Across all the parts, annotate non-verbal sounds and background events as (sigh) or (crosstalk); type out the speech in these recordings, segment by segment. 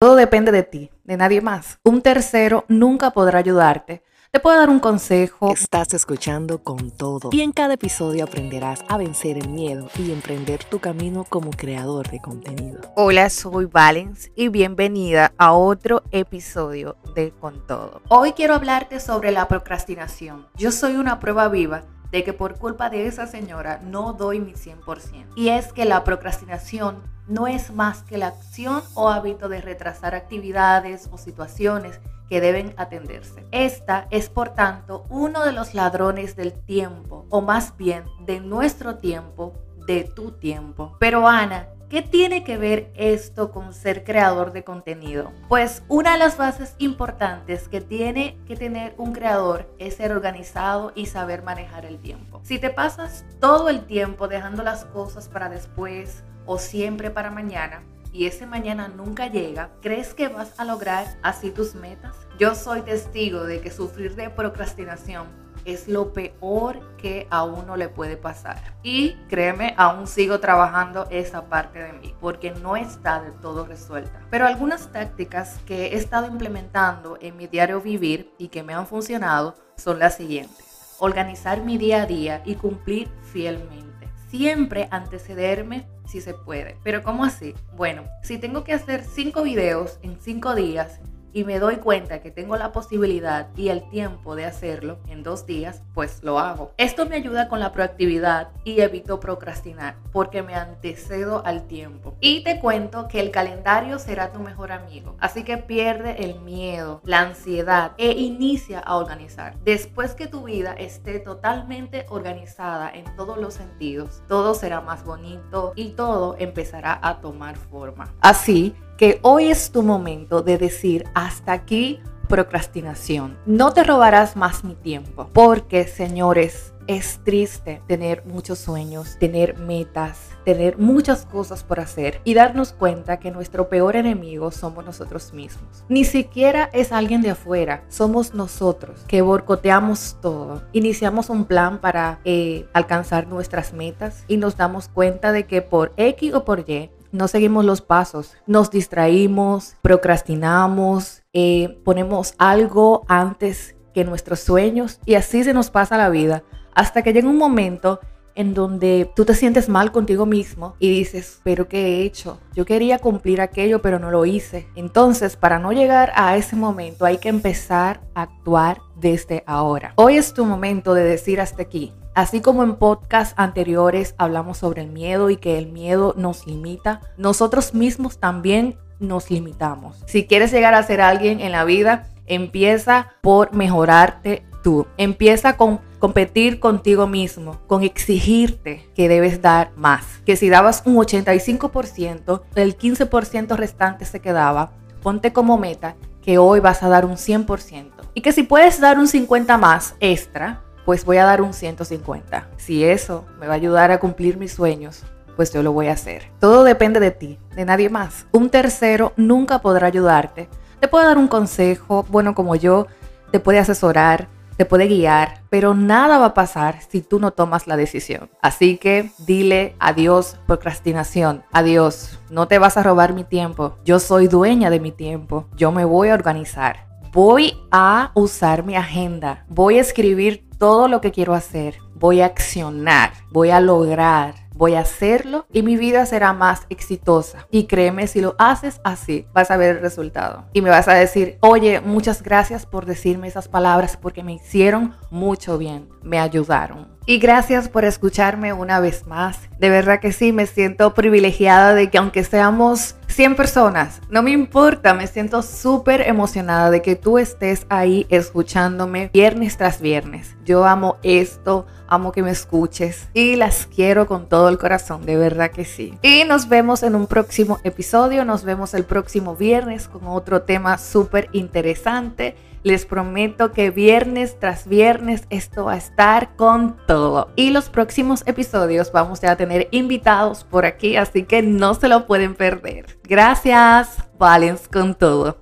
Todo depende de ti, de nadie más. Un tercero nunca podrá ayudarte. Te puedo dar un consejo. Estás escuchando con todo. Y en cada episodio aprenderás a vencer el miedo y emprender tu camino como creador de contenido. Hola, soy Valens y bienvenida a otro episodio de Con todo. Hoy quiero hablarte sobre la procrastinación. Yo soy una prueba viva de que por culpa de esa señora no doy mi 100%. Y es que la procrastinación no es más que la acción o hábito de retrasar actividades o situaciones que deben atenderse. Esta es, por tanto, uno de los ladrones del tiempo, o más bien de nuestro tiempo, de tu tiempo. Pero Ana, ¿Qué tiene que ver esto con ser creador de contenido? Pues una de las bases importantes que tiene que tener un creador es ser organizado y saber manejar el tiempo. Si te pasas todo el tiempo dejando las cosas para después o siempre para mañana, y ese mañana nunca llega, ¿crees que vas a lograr así tus metas? Yo soy testigo de que sufrir de procrastinación es lo peor que a uno le puede pasar. Y créeme, aún sigo trabajando esa parte de mí porque no está del todo resuelta. Pero algunas tácticas que he estado implementando en mi diario vivir y que me han funcionado son las siguientes. Organizar mi día a día y cumplir fielmente. Siempre antecederme si se puede. Pero ¿cómo así? Bueno, si tengo que hacer cinco videos en cinco días, y me doy cuenta que tengo la posibilidad y el tiempo de hacerlo en dos días, pues lo hago. Esto me ayuda con la proactividad y evito procrastinar porque me antecedo al tiempo. Y te cuento que el calendario será tu mejor amigo, así que pierde el miedo, la ansiedad e inicia a organizar. Después que tu vida esté totalmente organizada en todos los sentidos, todo será más bonito y todo empezará a tomar forma. Así que hoy es tu momento de decir hasta aquí procrastinación. No te robarás más mi tiempo, porque señores, es triste tener muchos sueños, tener metas, tener muchas cosas por hacer y darnos cuenta que nuestro peor enemigo somos nosotros mismos. Ni siquiera es alguien de afuera, somos nosotros que borcoteamos todo. Iniciamos un plan para eh, alcanzar nuestras metas y nos damos cuenta de que por X o por Y no seguimos los pasos, nos distraímos, procrastinamos, eh, ponemos algo antes que nuestros sueños y así se nos pasa la vida hasta que llega un momento en donde tú te sientes mal contigo mismo y dices, pero ¿qué he hecho? Yo quería cumplir aquello, pero no lo hice. Entonces, para no llegar a ese momento, hay que empezar a actuar desde ahora. Hoy es tu momento de decir hasta aquí. Así como en podcasts anteriores hablamos sobre el miedo y que el miedo nos limita, nosotros mismos también nos limitamos. Si quieres llegar a ser alguien en la vida, empieza por mejorarte tú. Empieza con competir contigo mismo, con exigirte que debes dar más. Que si dabas un 85%, el 15% restante se quedaba. Ponte como meta que hoy vas a dar un 100%. Y que si puedes dar un 50 más extra, pues voy a dar un 150. Si eso me va a ayudar a cumplir mis sueños, pues yo lo voy a hacer. Todo depende de ti, de nadie más. Un tercero nunca podrá ayudarte. Te puede dar un consejo, bueno como yo, te puede asesorar, te puede guiar, pero nada va a pasar si tú no tomas la decisión. Así que dile adiós procrastinación, adiós, no te vas a robar mi tiempo, yo soy dueña de mi tiempo, yo me voy a organizar. Voy a usar mi agenda, voy a escribir todo lo que quiero hacer, voy a accionar, voy a lograr, voy a hacerlo y mi vida será más exitosa. Y créeme, si lo haces así, vas a ver el resultado. Y me vas a decir, oye, muchas gracias por decirme esas palabras porque me hicieron mucho bien, me ayudaron. Y gracias por escucharme una vez más. De verdad que sí, me siento privilegiada de que aunque seamos 100 personas, no me importa, me siento súper emocionada de que tú estés ahí escuchándome viernes tras viernes. Yo amo esto, amo que me escuches y las quiero con todo el corazón, de verdad que sí. Y nos vemos en un próximo episodio, nos vemos el próximo viernes con otro tema súper interesante. Les prometo que viernes tras viernes esto va a estar con todo. Y los próximos episodios vamos a tener invitados por aquí, así que no se lo pueden perder. Gracias, Valens con todo.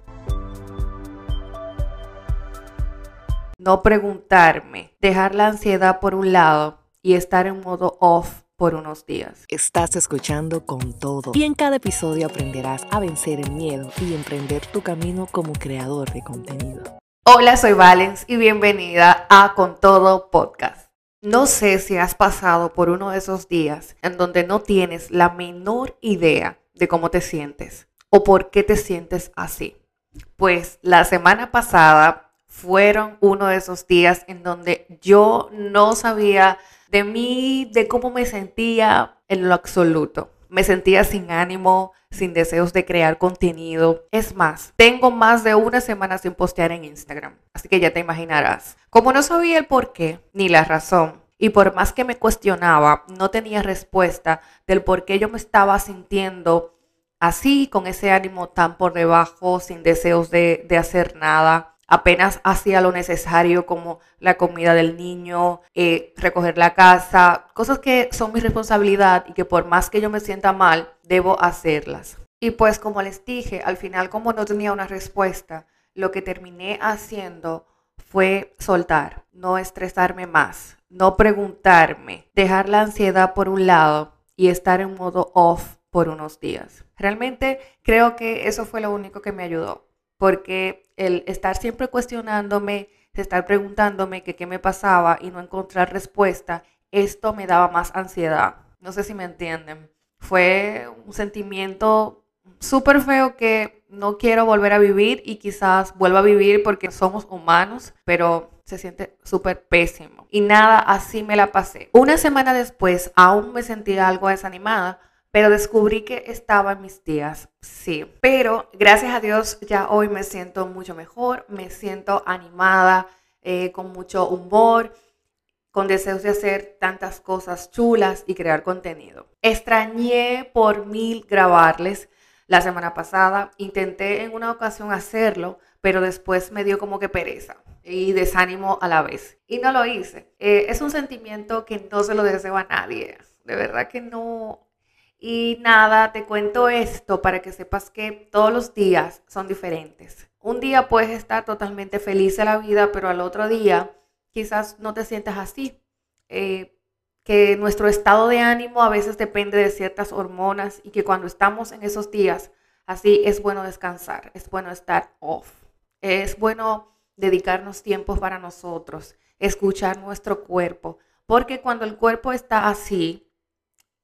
No preguntarme, dejar la ansiedad por un lado y estar en modo off por unos días. Estás escuchando con todo y en cada episodio aprenderás a vencer el miedo y emprender tu camino como creador de contenido. Hola, soy Valens y bienvenida a Con Todo Podcast. No sé si has pasado por uno de esos días en donde no tienes la menor idea de cómo te sientes o por qué te sientes así. Pues la semana pasada fueron uno de esos días en donde yo no sabía de mí, de cómo me sentía en lo absoluto. Me sentía sin ánimo, sin deseos de crear contenido. Es más, tengo más de una semana sin postear en Instagram, así que ya te imaginarás. Como no sabía el por qué ni la razón, y por más que me cuestionaba, no tenía respuesta del por qué yo me estaba sintiendo así, con ese ánimo tan por debajo, sin deseos de, de hacer nada apenas hacía lo necesario como la comida del niño, eh, recoger la casa, cosas que son mi responsabilidad y que por más que yo me sienta mal, debo hacerlas. Y pues como les dije, al final como no tenía una respuesta, lo que terminé haciendo fue soltar, no estresarme más, no preguntarme, dejar la ansiedad por un lado y estar en modo off por unos días. Realmente creo que eso fue lo único que me ayudó porque el estar siempre cuestionándome, estar preguntándome qué me pasaba y no encontrar respuesta, esto me daba más ansiedad. No sé si me entienden. Fue un sentimiento súper feo que no quiero volver a vivir y quizás vuelva a vivir porque somos humanos, pero se siente súper pésimo. Y nada, así me la pasé. Una semana después aún me sentía algo desanimada pero descubrí que estaba en mis días, sí. Pero gracias a Dios ya hoy me siento mucho mejor, me siento animada, eh, con mucho humor, con deseos de hacer tantas cosas chulas y crear contenido. Extrañé por mil grabarles la semana pasada, intenté en una ocasión hacerlo, pero después me dio como que pereza y desánimo a la vez. Y no lo hice. Eh, es un sentimiento que no se lo deseo a nadie. De verdad que no, y nada, te cuento esto para que sepas que todos los días son diferentes. Un día puedes estar totalmente feliz de la vida, pero al otro día quizás no te sientas así. Eh, que nuestro estado de ánimo a veces depende de ciertas hormonas y que cuando estamos en esos días, así es bueno descansar, es bueno estar off, es bueno dedicarnos tiempos para nosotros, escuchar nuestro cuerpo, porque cuando el cuerpo está así,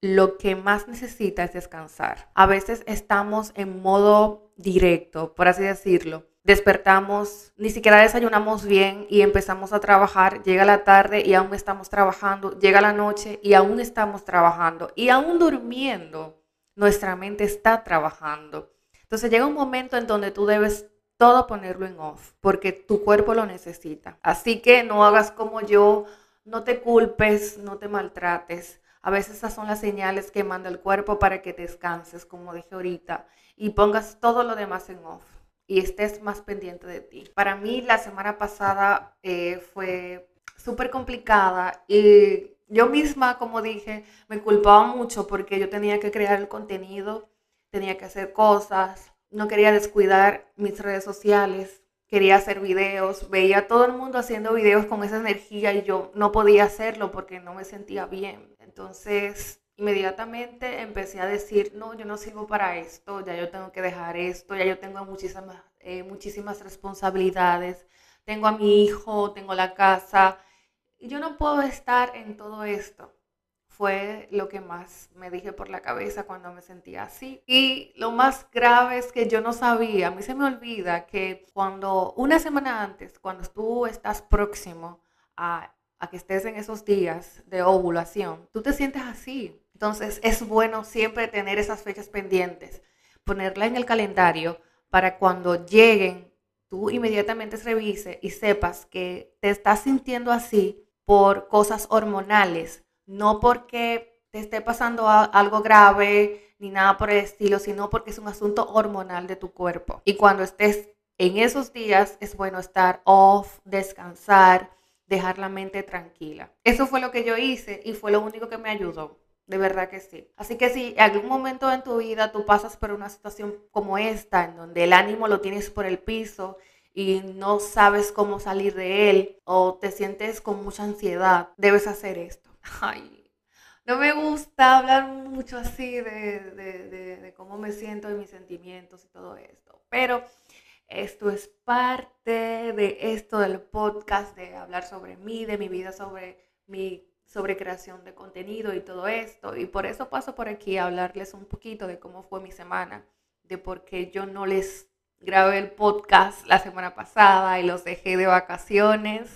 lo que más necesita es descansar. A veces estamos en modo directo, por así decirlo. Despertamos, ni siquiera desayunamos bien y empezamos a trabajar. Llega la tarde y aún estamos trabajando. Llega la noche y aún estamos trabajando. Y aún durmiendo, nuestra mente está trabajando. Entonces llega un momento en donde tú debes todo ponerlo en off, porque tu cuerpo lo necesita. Así que no hagas como yo, no te culpes, no te maltrates a veces esas son las señales que manda el cuerpo para que descanses, como dije ahorita, y pongas todo lo demás en off y estés más pendiente de ti. Para mí la semana pasada eh, fue súper complicada y yo misma, como dije, me culpaba mucho porque yo tenía que crear el contenido, tenía que hacer cosas, no quería descuidar mis redes sociales, quería hacer videos, veía a todo el mundo haciendo videos con esa energía y yo no podía hacerlo porque no me sentía bien. Entonces, inmediatamente empecé a decir, no, yo no sirvo para esto, ya yo tengo que dejar esto, ya yo tengo muchísimas, eh, muchísimas responsabilidades, tengo a mi hijo, tengo la casa, y yo no puedo estar en todo esto. Fue lo que más me dije por la cabeza cuando me sentía así. Y lo más grave es que yo no sabía, a mí se me olvida que cuando una semana antes, cuando tú estás próximo a a que estés en esos días de ovulación, tú te sientes así. Entonces es bueno siempre tener esas fechas pendientes, ponerla en el calendario para cuando lleguen, tú inmediatamente revise y sepas que te estás sintiendo así por cosas hormonales, no porque te esté pasando algo grave ni nada por el estilo, sino porque es un asunto hormonal de tu cuerpo. Y cuando estés en esos días es bueno estar off, descansar, dejar la mente tranquila. Eso fue lo que yo hice y fue lo único que me ayudó. De verdad que sí. Así que si en algún momento en tu vida tú pasas por una situación como esta, en donde el ánimo lo tienes por el piso y no sabes cómo salir de él o te sientes con mucha ansiedad, debes hacer esto. Ay, no me gusta hablar mucho así de, cómo me siento, de mis sentimientos y todo esto. Pero esto es parte de esto del podcast, de hablar sobre mí, de mi vida, sobre mi sobre creación de contenido y todo esto. Y por eso paso por aquí a hablarles un poquito de cómo fue mi semana, de por qué yo no les grabé el podcast la semana pasada y los dejé de vacaciones.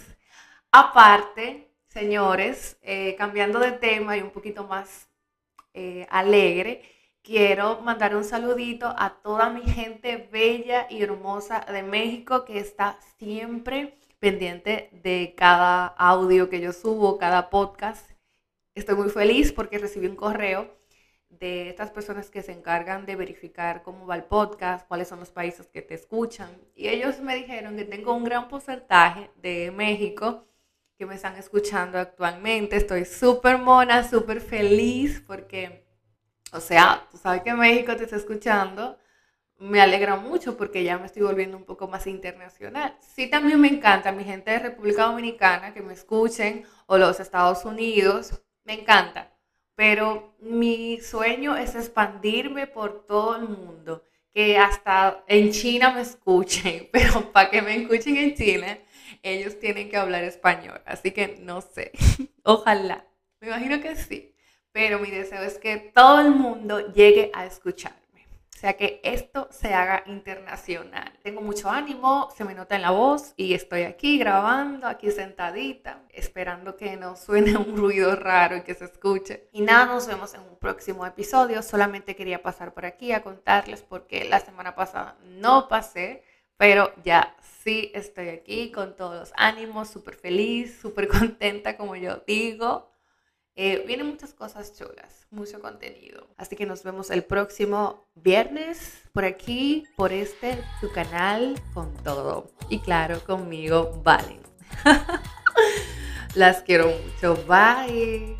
Aparte, señores, eh, cambiando de tema y un poquito más eh, alegre, quiero mandar un saludito a toda mi gente bella y hermosa de México que está siempre pendiente de cada audio que yo subo, cada podcast. Estoy muy feliz porque recibí un correo de estas personas que se encargan de verificar cómo va el podcast, cuáles son los países que te escuchan. Y ellos me dijeron que tengo un gran porcentaje de México que me están escuchando actualmente. Estoy súper mona, súper feliz porque, o sea, tú sabes que México te está escuchando me alegra mucho porque ya me estoy volviendo un poco más internacional. Sí, también me encanta mi gente de República Dominicana que me escuchen o los Estados Unidos, me encanta. Pero mi sueño es expandirme por todo el mundo, que hasta en China me escuchen, (laughs) pero para que me escuchen en China, ellos tienen que hablar español. Así que no sé, (laughs) ojalá, me imagino que sí, pero mi deseo es que todo el mundo llegue a escuchar. O sea que esto se haga internacional. Tengo mucho ánimo, se me nota en la voz y estoy aquí grabando, aquí sentadita, esperando que no suene un ruido raro y que se escuche. Y nada, nos vemos en un próximo episodio. Solamente quería pasar por aquí a contarles porque la semana pasada no pasé, pero ya sí estoy aquí con todos los ánimos, súper feliz, súper contenta como yo digo. Eh, vienen muchas cosas chulas, mucho contenido. Así que nos vemos el próximo viernes por aquí, por este, tu canal, con todo. Y claro, conmigo, Valen. (laughs) Las quiero mucho. Bye.